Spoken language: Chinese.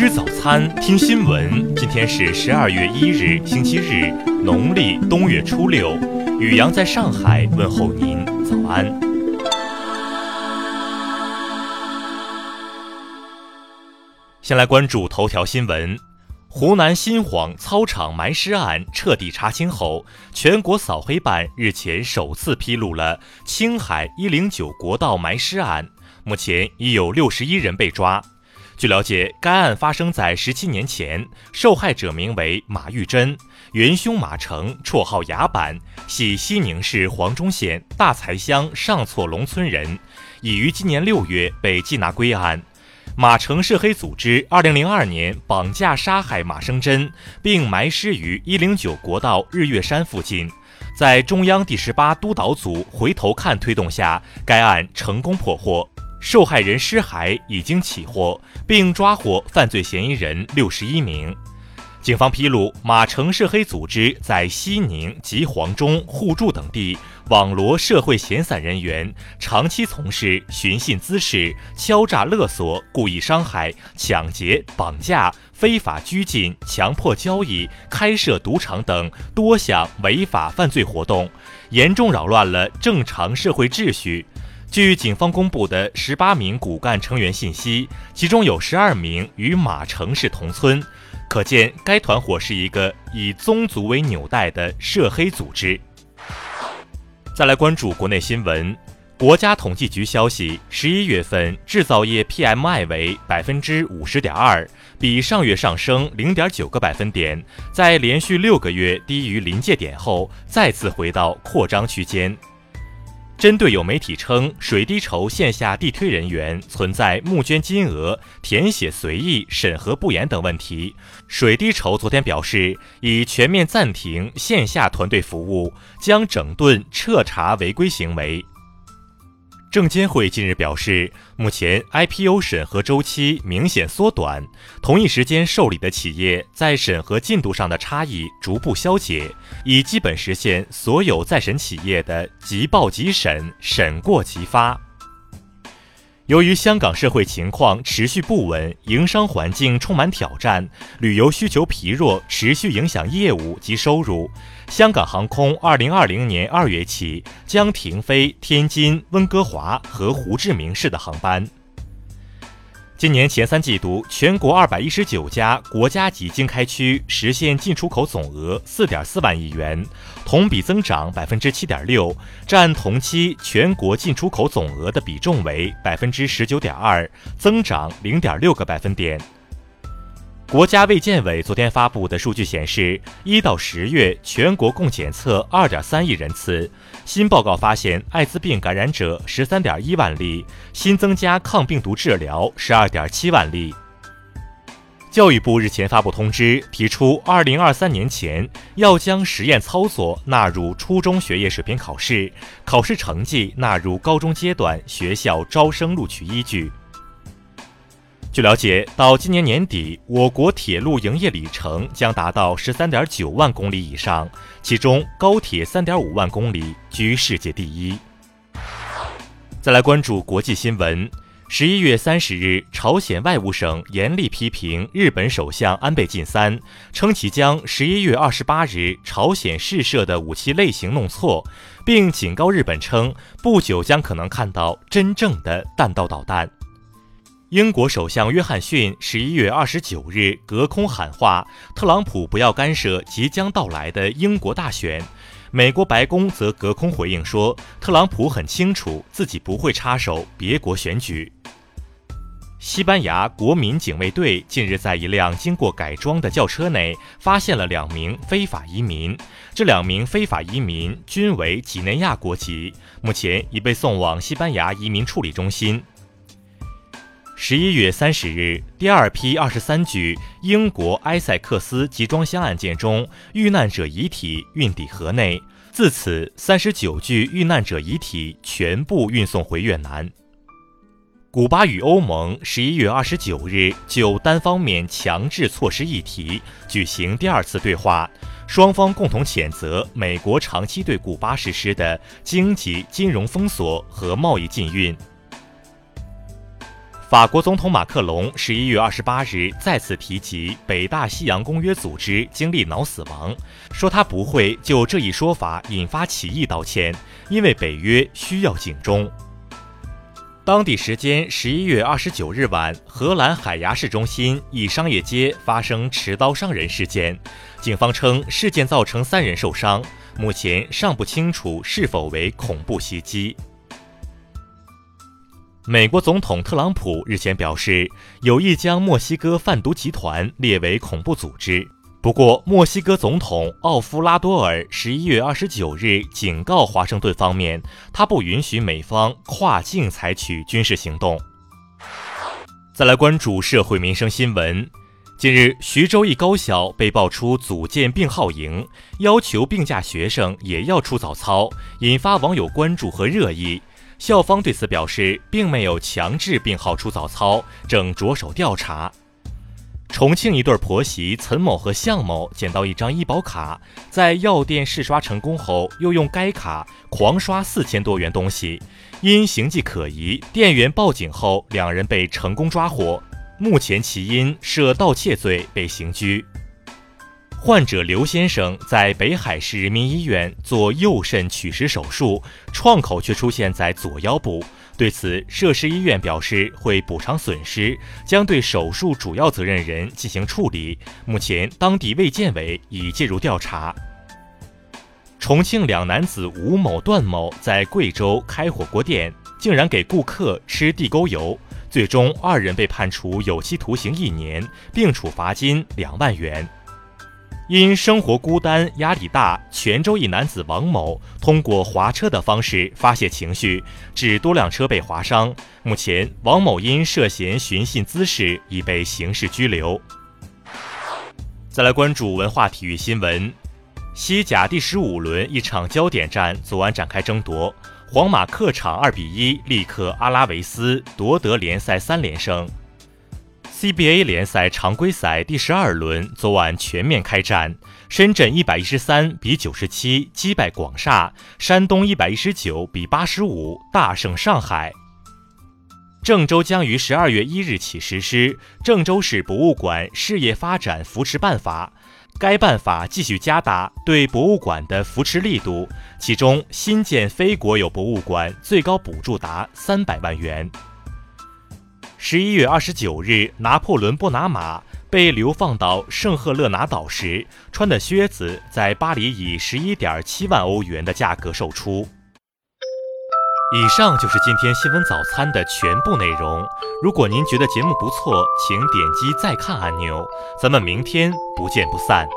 吃早餐，听新闻。今天是十二月一日，星期日，农历冬月初六。雨阳在上海问候您，早安。先来关注头条新闻：湖南新晃操场埋尸案彻底查清后，全国扫黑办日前首次披露了青海一零九国道埋尸案，目前已有六十一人被抓。据了解，该案发生在十七年前，受害者名为马玉珍，元凶马成，绰号牙板，系西宁市黄忠县大才乡上措龙村人，已于今年六月被缉拿归案。马成涉黑组织二零零二年绑架杀害马生珍，并埋尸于一零九国道日月山附近，在中央第十八督导组回头看推动下，该案成功破获。受害人尸骸已经起获，并抓获犯罪嫌疑人六十一名。警方披露，马城涉黑组织在西宁及黄忠、互助等地网罗社会闲散人员，长期从事寻衅滋事、敲诈勒索、故意伤害、抢劫、绑架、非法拘禁、强迫交易、开设赌场等多项违法犯罪活动，严重扰乱了正常社会秩序。据警方公布的十八名骨干成员信息，其中有十二名与马城是同村，可见该团伙是一个以宗族为纽带的涉黑组织。再来关注国内新闻，国家统计局消息，十一月份制造业 PMI 为百分之五十点二，比上月上升零点九个百分点，在连续六个月低于临界点后，再次回到扩张区间。针对有媒体称水滴筹线下地推人员存在募捐金额填写随意、审核不严等问题，水滴筹昨天表示，已全面暂停线下团队服务，将整顿彻查违规行为。证监会近日表示，目前 IPO 审核周期明显缩短，同一时间受理的企业在审核进度上的差异逐步消解，已基本实现所有在审企业的即报即审、审过即发。由于香港社会情况持续不稳，营商环境充满挑战，旅游需求疲弱，持续影响业务及收入。香港航空二零二零年二月起将停飞天津、温哥华和胡志明市的航班。今年前三季度，全国二百一十九家国家级经开区实现进出口总额四点四万亿元，同比增长百分之七点六，占同期全国进出口总额的比重为百分之十九点二，增长零点六个百分点。国家卫健委昨天发布的数据显示，一到十月全国共检测二点三亿人次，新报告发现艾滋病感染者十三点一万例，新增加抗病毒治疗十二点七万例。教育部日前发布通知，提出二零二三年前要将实验操作纳入初中学业水平考试，考试成绩纳入高中阶段学校招生录取依据。据了解，到今年年底，我国铁路营业里程将达到十三点九万公里以上，其中高铁三点五万公里居世界第一。再来关注国际新闻，十一月三十日，朝鲜外务省严厉批评日本首相安倍晋三，称其将十一月二十八日朝鲜试射的武器类型弄错，并警告日本称，不久将可能看到真正的弹道导弹。英国首相约翰逊十一月二十九日隔空喊话，特朗普不要干涉即将到来的英国大选。美国白宫则隔空回应说，特朗普很清楚自己不会插手别国选举。西班牙国民警卫队近日在一辆经过改装的轿车内发现了两名非法移民，这两名非法移民均为几内亚国籍，目前已被送往西班牙移民处理中心。十一月三十日，第二批二十三具英国埃塞克斯集装箱案件中遇难者遗体运抵河内，自此三十九具遇难者遗体全部运送回越南。古巴与欧盟十一月二十九日就单方面强制措施议题举行第二次对话，双方共同谴责美国长期对古巴实施的经济金融封锁和贸易禁运。法国总统马克龙十一月二十八日再次提及北大西洋公约组织经历脑死亡，说他不会就这一说法引发起义道歉，因为北约需要警钟。当地时间十一月二十九日晚，荷兰海牙市中心一商业街发生持刀伤人事件，警方称事件造成三人受伤，目前尚不清楚是否为恐怖袭击。美国总统特朗普日前表示，有意将墨西哥贩毒集团列为恐怖组织。不过，墨西哥总统奥夫拉多尔十一月二十九日警告华盛顿方面，他不允许美方跨境采取军事行动。再来关注社会民生新闻，近日，徐州一高校被爆出组建病号营，要求病假学生也要出早操，引发网友关注和热议。校方对此表示，并没有强制病号出早操，正着手调查。重庆一对婆媳岑某和向某捡到一张医保卡，在药店试刷成功后，又用该卡狂刷四千多元东西，因形迹可疑，店员报警后，两人被成功抓获。目前其因涉盗窃罪被刑拘。患者刘先生在北海市人民医院做右肾取石手术，创口却出现在左腰部。对此，涉事医院表示会补偿损失，将对手术主要责任人进行处理。目前，当地卫健委已介入调查。重庆两男子吴某、段某在贵州开火锅店，竟然给顾客吃地沟油，最终二人被判处有期徒刑一年，并处罚金两万元。因生活孤单、压力大，泉州一男子王某通过划车的方式发泄情绪，致多辆车被划伤。目前，王某因涉嫌寻衅滋事已被刑事拘留。再来关注文化体育新闻，西甲第十五轮一场焦点战昨晚展开争夺，皇马客场二比一力克阿拉维斯，夺得联赛三连胜。CBA 联赛常规赛第十二轮昨晚全面开战，深圳一百一十三比九十七击败广厦，山东一百一十九比八十五大胜上海。郑州将于十二月一日起实施《郑州市博物馆事业发展扶持办法》，该办法继续加大对博物馆的扶持力度，其中新建非国有博物馆最高补助达三百万元。十一月二十九日，拿破仑·波拿马被流放到圣赫勒拿岛时，穿的靴子在巴黎以十一点七万欧元的价格售出。以上就是今天新闻早餐的全部内容。如果您觉得节目不错，请点击再看按钮。咱们明天不见不散。